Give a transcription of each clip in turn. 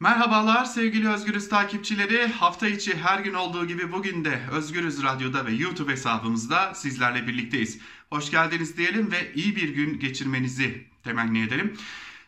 Merhabalar sevgili Özgürüz takipçileri. Hafta içi her gün olduğu gibi bugün de Özgürüz Radyo'da ve YouTube hesabımızda sizlerle birlikteyiz. Hoş geldiniz diyelim ve iyi bir gün geçirmenizi temenni edelim.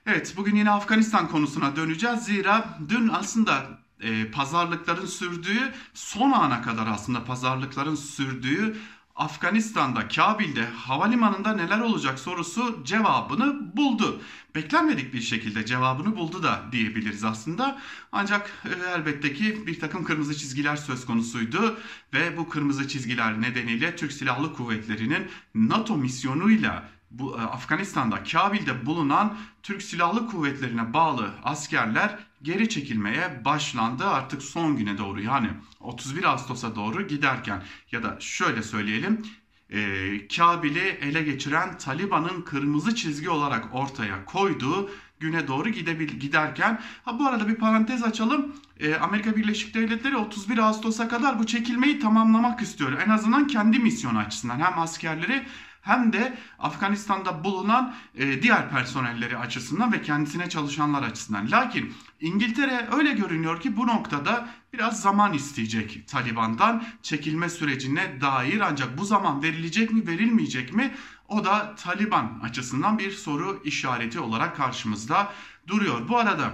Evet bugün yine Afganistan konusuna döneceğiz. Zira dün aslında e, pazarlıkların sürdüğü son ana kadar aslında pazarlıkların sürdüğü Afganistan'da Kabil'de havalimanında neler olacak sorusu cevabını buldu. Beklenmedik bir şekilde cevabını buldu da diyebiliriz aslında. Ancak e, elbette ki bir takım kırmızı çizgiler söz konusuydu ve bu kırmızı çizgiler nedeniyle Türk Silahlı Kuvvetleri'nin NATO misyonuyla bu e, Afganistan'da Kabil'de bulunan Türk Silahlı Kuvvetlerine bağlı askerler geri çekilmeye başlandı artık son güne doğru yani 31 Ağustos'a doğru giderken ya da şöyle söyleyelim e, Kabil'i ele geçiren Taliban'ın kırmızı çizgi olarak ortaya koyduğu güne doğru gidebil giderken ha bu arada bir parantez açalım. E, Amerika Birleşik Devletleri 31 Ağustos'a kadar bu çekilmeyi tamamlamak istiyor. En azından kendi misyonu açısından hem askerleri hem de Afganistan'da bulunan e, diğer personelleri açısından ve kendisine çalışanlar açısından. Lakin İngiltere öyle görünüyor ki bu noktada biraz zaman isteyecek Taliban'dan çekilme sürecine dair ancak bu zaman verilecek mi verilmeyecek mi o da Taliban açısından bir soru işareti olarak karşımızda duruyor. Bu arada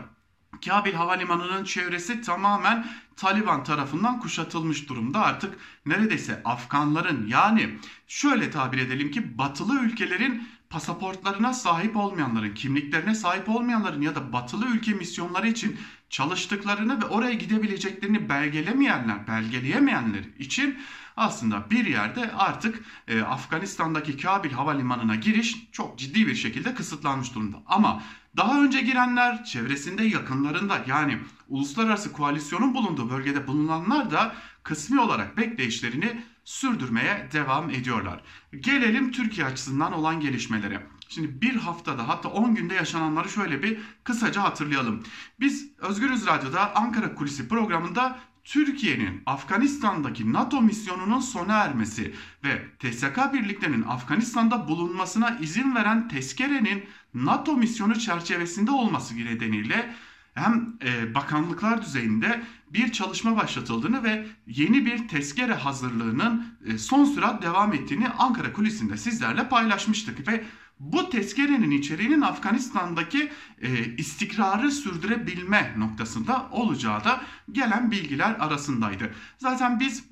Kabil Havalimanı'nın çevresi tamamen Taliban tarafından kuşatılmış durumda. Artık neredeyse Afganların yani şöyle tabir edelim ki batılı ülkelerin pasaportlarına sahip olmayanların, kimliklerine sahip olmayanların ya da batılı ülke misyonları için çalıştıklarını ve oraya gidebileceklerini belgelemeyenler, belgeleyemeyenler için aslında bir yerde artık e, Afganistan'daki Kabil Havalimanı'na giriş çok ciddi bir şekilde kısıtlanmış durumda. Ama daha önce girenler, çevresinde yakınlarında yani uluslararası koalisyonun bulunduğu bölgede bulunanlar da kısmi olarak bekleyişlerini sürdürmeye devam ediyorlar. Gelelim Türkiye açısından olan gelişmelere. Şimdi bir haftada hatta 10 günde yaşananları şöyle bir kısaca hatırlayalım. Biz Özgürüz Radyo'da Ankara Kulisi programında Türkiye'nin Afganistan'daki NATO misyonunun sona ermesi ve TSK birliklerinin Afganistan'da bulunmasına izin veren tezkerenin NATO misyonu çerçevesinde olması nedeniyle hem e, bakanlıklar düzeyinde bir çalışma başlatıldığını ve yeni bir tezkere hazırlığının e, son sürat devam ettiğini Ankara kulisinde sizlerle paylaşmıştık ve bu tezkerenin içeriğinin Afganistan'daki e, istikrarı sürdürebilme noktasında olacağı da gelen bilgiler arasındaydı. Zaten biz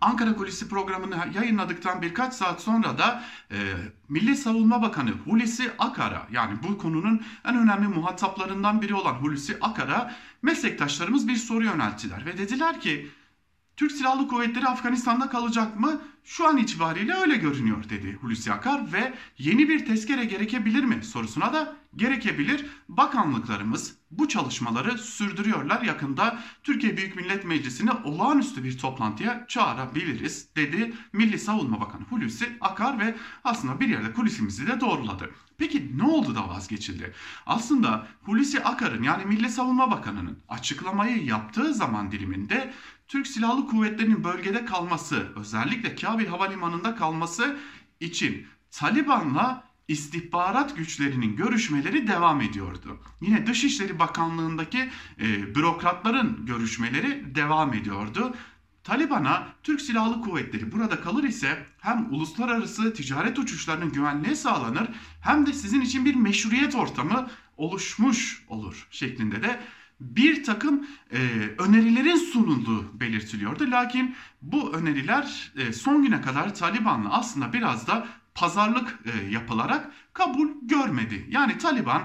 Ankara Kulisi programını yayınladıktan birkaç saat sonra da e, Milli Savunma Bakanı Hulusi Akar'a yani bu konunun en önemli muhataplarından biri olan Hulusi Akar'a meslektaşlarımız bir soru yönelttiler ve dediler ki Türk Silahlı Kuvvetleri Afganistan'da kalacak mı? Şu an itibariyle öyle görünüyor dedi Hulusi Akar ve yeni bir tezkere gerekebilir mi sorusuna da gerekebilir. Bakanlıklarımız bu çalışmaları sürdürüyorlar. Yakında Türkiye Büyük Millet Meclisi'ni olağanüstü bir toplantıya çağırabiliriz dedi Milli Savunma Bakanı Hulusi Akar ve aslında bir yerde kulisimizi de doğruladı. Peki ne oldu da vazgeçildi? Aslında Hulusi Akar'ın yani Milli Savunma Bakanı'nın açıklamayı yaptığı zaman diliminde Türk Silahlı Kuvvetleri'nin bölgede kalması, özellikle Kabil Havalimanı'nda kalması için Taliban'la istihbarat güçlerinin görüşmeleri devam ediyordu. Yine Dışişleri Bakanlığı'ndaki e, bürokratların görüşmeleri devam ediyordu. Taliban'a Türk Silahlı Kuvvetleri burada kalır ise hem uluslararası ticaret uçuşlarının güvenliği sağlanır hem de sizin için bir meşruiyet ortamı oluşmuş olur şeklinde de bir takım e, önerilerin sunulduğu belirtiliyordu. Lakin bu öneriler e, son güne kadar Taliban'la aslında biraz da pazarlık e, yapılarak kabul görmedi. Yani Taliban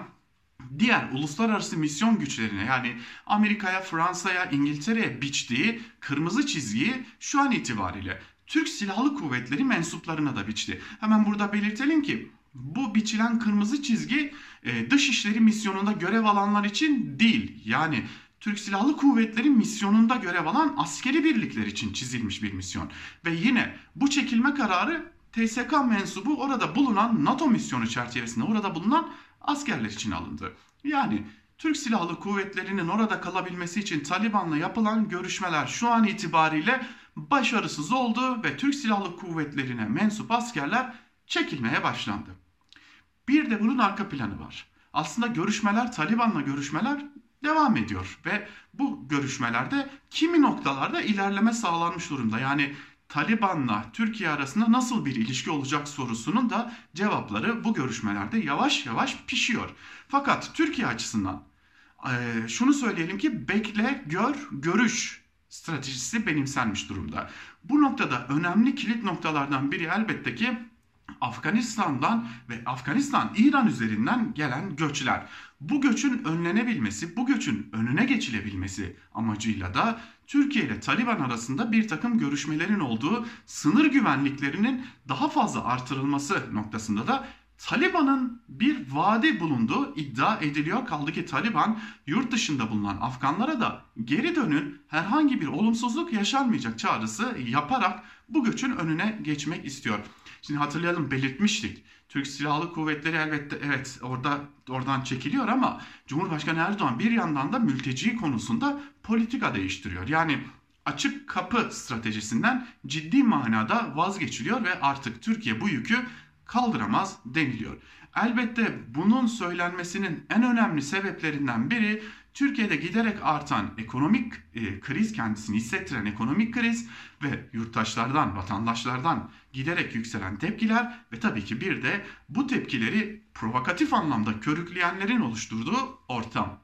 diğer uluslararası misyon güçlerine yani Amerika'ya, Fransa'ya, İngiltere'ye biçtiği kırmızı çizgiyi şu an itibariyle Türk Silahlı Kuvvetleri mensuplarına da biçti. Hemen burada belirtelim ki bu biçilen kırmızı çizgi e, dışişleri misyonunda görev alanlar için değil. Yani Türk Silahlı Kuvvetleri misyonunda görev alan askeri birlikler için çizilmiş bir misyon. Ve yine bu çekilme kararı TSK mensubu orada bulunan NATO misyonu çerçevesinde orada bulunan askerler için alındı. Yani Türk Silahlı Kuvvetleri'nin orada kalabilmesi için Taliban'la yapılan görüşmeler şu an itibariyle başarısız oldu ve Türk Silahlı Kuvvetleri'ne mensup askerler çekilmeye başlandı. Bir de bunun arka planı var. Aslında görüşmeler, Taliban'la görüşmeler devam ediyor ve bu görüşmelerde kimi noktalarda ilerleme sağlanmış durumda. Yani Taliban'la Türkiye arasında nasıl bir ilişki olacak sorusunun da cevapları bu görüşmelerde yavaş yavaş pişiyor. Fakat Türkiye açısından e, şunu söyleyelim ki bekle, gör, görüş stratejisi benimsenmiş durumda. Bu noktada önemli kilit noktalardan biri elbette ki Afganistan'dan ve Afganistan İran üzerinden gelen göçler. Bu göçün önlenebilmesi, bu göçün önüne geçilebilmesi amacıyla da Türkiye ile Taliban arasında bir takım görüşmelerin olduğu sınır güvenliklerinin daha fazla artırılması noktasında da Taliban'ın bir vaadi bulunduğu iddia ediliyor. Kaldı ki Taliban yurt dışında bulunan Afganlara da geri dönün herhangi bir olumsuzluk yaşanmayacak çağrısı yaparak bu göçün önüne geçmek istiyor. Şimdi hatırlayalım belirtmiştik. Türk Silahlı Kuvvetleri elbette evet orada oradan çekiliyor ama Cumhurbaşkanı Erdoğan bir yandan da mülteci konusunda politika değiştiriyor. Yani açık kapı stratejisinden ciddi manada vazgeçiliyor ve artık Türkiye bu yükü kaldıramaz deniliyor. Elbette bunun söylenmesinin en önemli sebeplerinden biri Türkiye'de giderek artan ekonomik e, kriz kendisini hissettiren ekonomik kriz ve yurttaşlardan, vatandaşlardan giderek yükselen tepkiler ve tabii ki bir de bu tepkileri provokatif anlamda körükleyenlerin oluşturduğu ortam.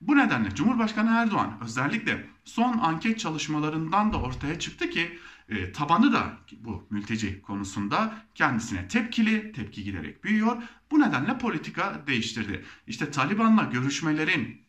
Bu nedenle Cumhurbaşkanı Erdoğan özellikle son anket çalışmalarından da ortaya çıktı ki e, tabanı da bu mülteci konusunda kendisine tepkili, tepki giderek büyüyor. Bu nedenle politika değiştirdi. İşte Taliban'la görüşmelerin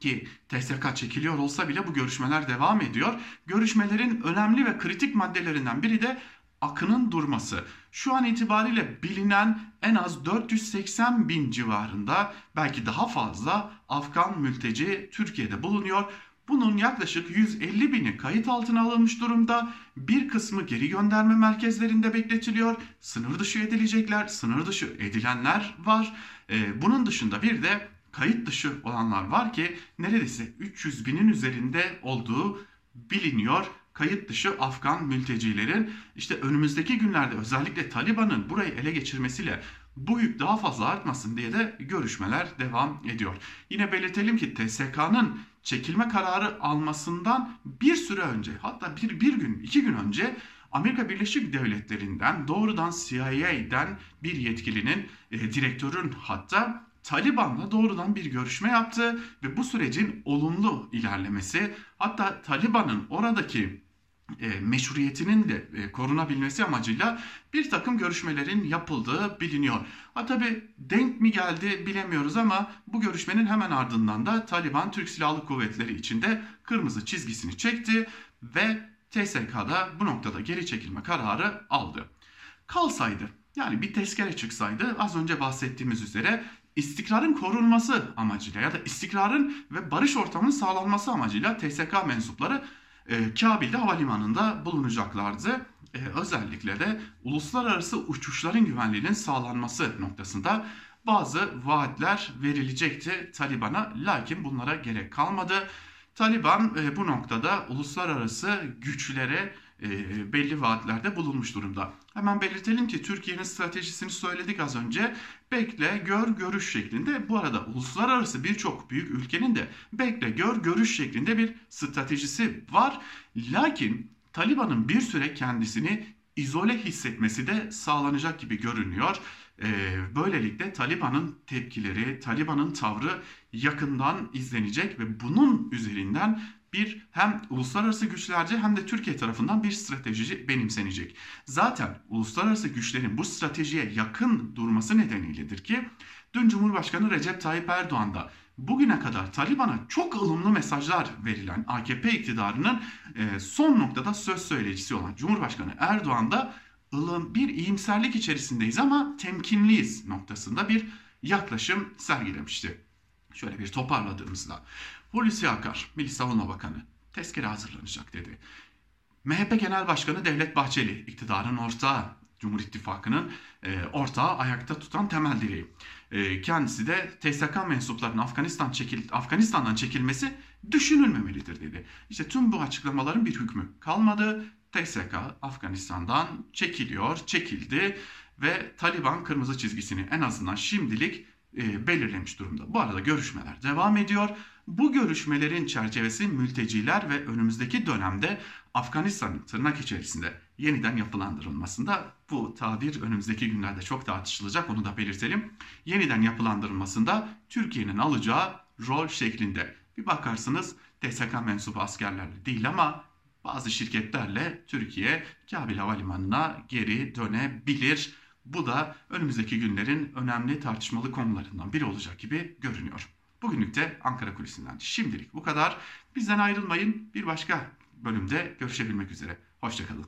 ki TSK çekiliyor olsa bile bu görüşmeler devam ediyor. Görüşmelerin önemli ve kritik maddelerinden biri de akının durması. Şu an itibariyle bilinen en az 480 bin civarında belki daha fazla Afgan mülteci Türkiye'de bulunuyor. Bunun yaklaşık 150 bini kayıt altına alınmış durumda. Bir kısmı geri gönderme merkezlerinde bekletiliyor. Sınır dışı edilecekler, sınır dışı edilenler var. Ee, bunun dışında bir de kayıt dışı olanlar var ki neredeyse 300 binin üzerinde olduğu biliniyor kayıt dışı Afgan mültecilerin işte önümüzdeki günlerde özellikle Taliban'ın burayı ele geçirmesiyle bu yük daha fazla artmasın diye de görüşmeler devam ediyor. Yine belirtelim ki TSK'nın çekilme kararı almasından bir süre önce hatta bir, bir gün iki gün önce Amerika Birleşik Devletleri'nden doğrudan CIA'den bir yetkilinin e, direktörün hatta Taliban'la doğrudan bir görüşme yaptı ve bu sürecin olumlu ilerlemesi hatta Taliban'ın oradaki meşruiyetinin de e, korunabilmesi amacıyla bir takım görüşmelerin yapıldığı biliniyor. Ha tabi denk mi geldi bilemiyoruz ama bu görüşmenin hemen ardından da Taliban Türk Silahlı Kuvvetleri içinde kırmızı çizgisini çekti ve TSK'da bu noktada geri çekilme kararı aldı. Kalsaydı yani bir tezkere çıksaydı az önce bahsettiğimiz üzere istikrarın korunması amacıyla ya da istikrarın ve barış ortamının sağlanması amacıyla TSK mensupları e, Kabil'de havalimanında bulunacaklardı. E, özellikle de uluslararası uçuşların güvenliğinin sağlanması noktasında bazı vaatler verilecekti Taliban'a. Lakin bunlara gerek kalmadı. Taliban e, bu noktada uluslararası güçlere belli vaatlerde bulunmuş durumda. Hemen belirtelim ki Türkiye'nin stratejisini söyledik az önce. Bekle, gör, görüş şeklinde. Bu arada uluslararası birçok büyük ülkenin de bekle, gör, görüş şeklinde bir stratejisi var. Lakin Taliban'ın bir süre kendisini izole hissetmesi de sağlanacak gibi görünüyor. Ee, böylelikle Taliban'ın tepkileri, Taliban'ın tavrı yakından izlenecek ve bunun üzerinden bir hem uluslararası güçlerce hem de Türkiye tarafından bir strateji benimsenecek. Zaten uluslararası güçlerin bu stratejiye yakın durması nedeniyledir ki dün Cumhurbaşkanı Recep Tayyip Erdoğan da bugüne kadar Taliban'a çok ılımlı mesajlar verilen AKP iktidarının e, son noktada söz söyleyicisi olan Cumhurbaşkanı Erdoğan da ılım bir iyimserlik içerisindeyiz ama temkinliyiz noktasında bir yaklaşım sergilemişti. Şöyle bir toparladığımızda Hulusi Akar, Milli Savunma Bakanı tezkere hazırlanacak dedi. MHP Genel Başkanı Devlet Bahçeli, iktidarın ortağı, Cumhur İttifakı'nın e, ortağı ayakta tutan temel direği. E, kendisi de TSK mensuplarının Afganistan çekil, Afganistan'dan çekilmesi düşünülmemelidir dedi. İşte tüm bu açıklamaların bir hükmü kalmadı. TSK Afganistan'dan çekiliyor, çekildi ve Taliban kırmızı çizgisini en azından şimdilik belirlemiş durumda. Bu arada görüşmeler devam ediyor. Bu görüşmelerin çerçevesi mülteciler ve önümüzdeki dönemde Afganistan'ın tırnak içerisinde yeniden yapılandırılmasında bu tabir önümüzdeki günlerde çok tartışılacak onu da belirtelim. Yeniden yapılandırılmasında Türkiye'nin alacağı rol şeklinde. Bir bakarsınız TSK mensubu askerlerle değil ama bazı şirketlerle Türkiye Kabil Havalimanı'na geri dönebilir. Bu da önümüzdeki günlerin önemli tartışmalı konularından biri olacak gibi görünüyor. Bugünlük de Ankara Kulisi'nden şimdilik bu kadar. Bizden ayrılmayın. Bir başka bölümde görüşebilmek üzere. Hoşçakalın.